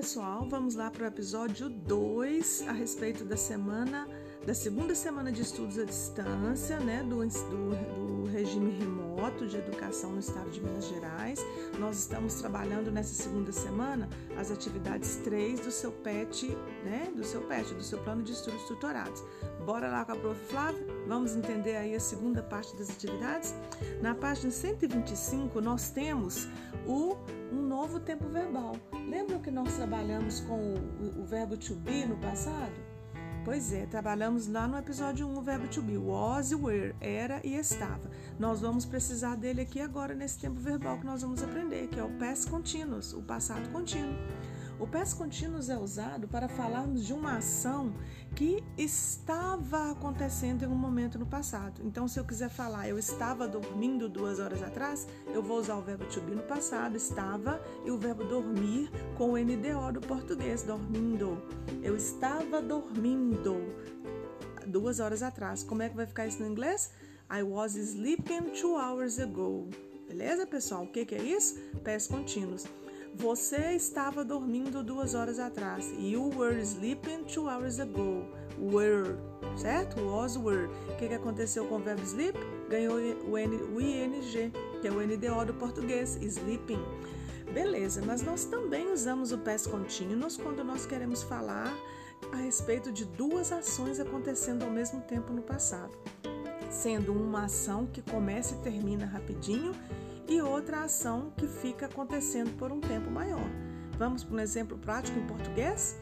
pessoal, vamos lá para o episódio 2 a respeito da semana, da segunda semana de estudos à distância, né, do, do, do regime remoto de educação no estado de Minas Gerais. Nós estamos trabalhando nessa segunda semana as atividades 3 do seu PET, né, do seu PET, do seu plano de estudos tutorados. Bora lá com a prof. Flávia? Vamos entender aí a segunda parte das atividades? Na página 125, nós temos o um novo tempo verbal. Lembra que nós trabalhamos com o, o verbo to be no passado? Pois é, trabalhamos lá no episódio 1 o verbo to be, was were, era e estava. Nós vamos precisar dele aqui agora nesse tempo verbal que nós vamos aprender, que é o past continuous, o passado contínuo. O past continuous é usado para falarmos de uma ação que estava acontecendo em um momento no passado. Então, se eu quiser falar eu estava dormindo duas horas atrás, eu vou usar o verbo to be no passado, estava, e o verbo dormir com o NDO do português, dormindo. Eu estava dormindo duas horas atrás. Como é que vai ficar isso no inglês? I was sleeping two hours ago. Beleza, pessoal? O que, que é isso? Pés contínuos. Você estava dormindo duas horas atrás. You were sleeping two hours ago. Were, certo? Was were. O que, que aconteceu com o verbo sleep? Ganhou o, N, o ING, que é o NDO do português, sleeping. Beleza, mas nós também usamos o past continuous quando nós queremos falar a respeito de duas ações acontecendo ao mesmo tempo no passado, sendo uma ação que começa e termina rapidinho e outra ação que fica acontecendo por um tempo maior. Vamos para um exemplo prático em português?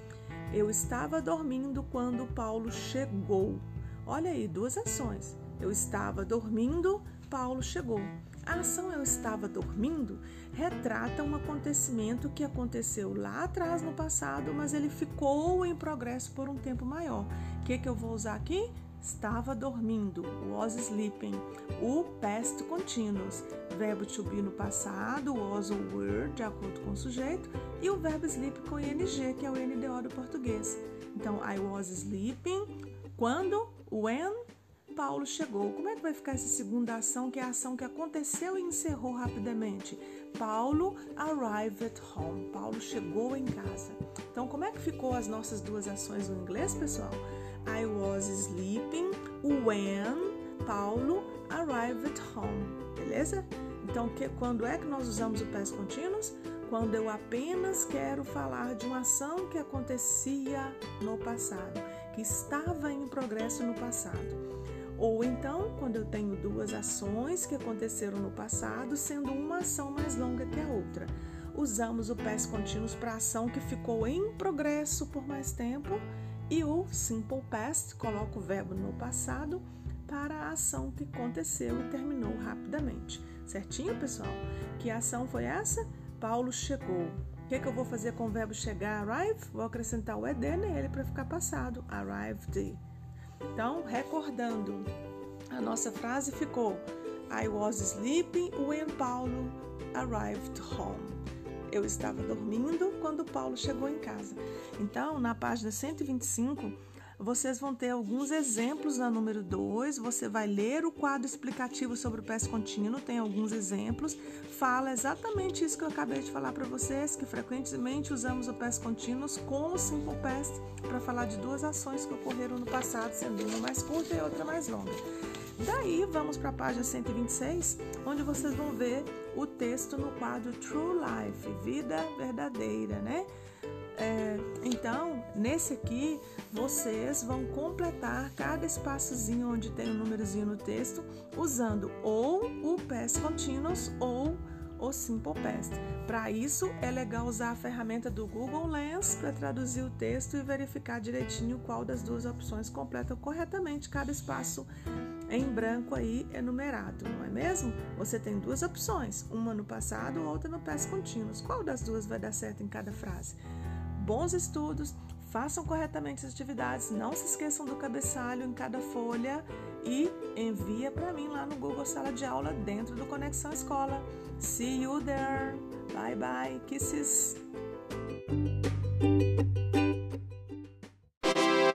Eu estava dormindo quando Paulo chegou. Olha aí, duas ações. Eu estava dormindo, Paulo chegou. A ação eu estava dormindo retrata um acontecimento que aconteceu lá atrás no passado, mas ele ficou em progresso por um tempo maior. O que, que eu vou usar aqui? Estava dormindo, was sleeping, o past continuous, verbo to be no passado, was ou were, de acordo com o sujeito, e o verbo sleep com ing, que é o NDO do português. Então, I was sleeping, quando, when, Paulo chegou. Como é que vai ficar essa segunda ação, que é a ação que aconteceu e encerrou rapidamente? Paulo arrived at home. Paulo chegou em casa. Então, como é que ficou as nossas duas ações no inglês, pessoal? I was sleeping when Paulo arrived home. Beleza? Então, que, quando é que nós usamos o past continuous? Quando eu apenas quero falar de uma ação que acontecia no passado, que estava em progresso no passado. Ou então, quando eu tenho duas ações que aconteceram no passado, sendo uma ação mais longa que a outra. Usamos o past continuous para ação que ficou em progresso por mais tempo e o simple past coloca o verbo no passado para a ação que aconteceu e terminou rapidamente. Certinho, pessoal? Que ação foi essa? Paulo chegou. O que, que eu vou fazer com o verbo chegar, arrive? Vou acrescentar o ed nele para ficar passado. Arrived. Então, recordando, a nossa frase ficou: I was sleeping when Paulo arrived home. Eu estava dormindo quando Paulo chegou em casa. Então, na página 125, vocês vão ter alguns exemplos na número 2. Você vai ler o quadro explicativo sobre o past contínuo, tem alguns exemplos. Fala exatamente isso que eu acabei de falar para vocês, que frequentemente usamos o past continuous com o simple past para falar de duas ações que ocorreram no passado, sendo uma mais curta e outra mais longa. Daí vamos para a página 126, onde vocês vão ver o texto no quadro True Life, vida verdadeira, né? É, então, nesse aqui, vocês vão completar cada espaçozinho onde tem um númerozinho no texto, usando ou o past continuous ou o simple past. Para isso, é legal usar a ferramenta do Google Lens para traduzir o texto e verificar direitinho qual das duas opções completa corretamente cada espaço em branco aí enumerado, não é mesmo? Você tem duas opções, uma no passado, outra no past continuous. Qual das duas vai dar certo em cada frase? Bons estudos, façam corretamente as atividades, não se esqueçam do cabeçalho em cada folha e envia para mim lá no Google Sala de Aula dentro do Conexão Escola. See you there. Bye bye. Kisses.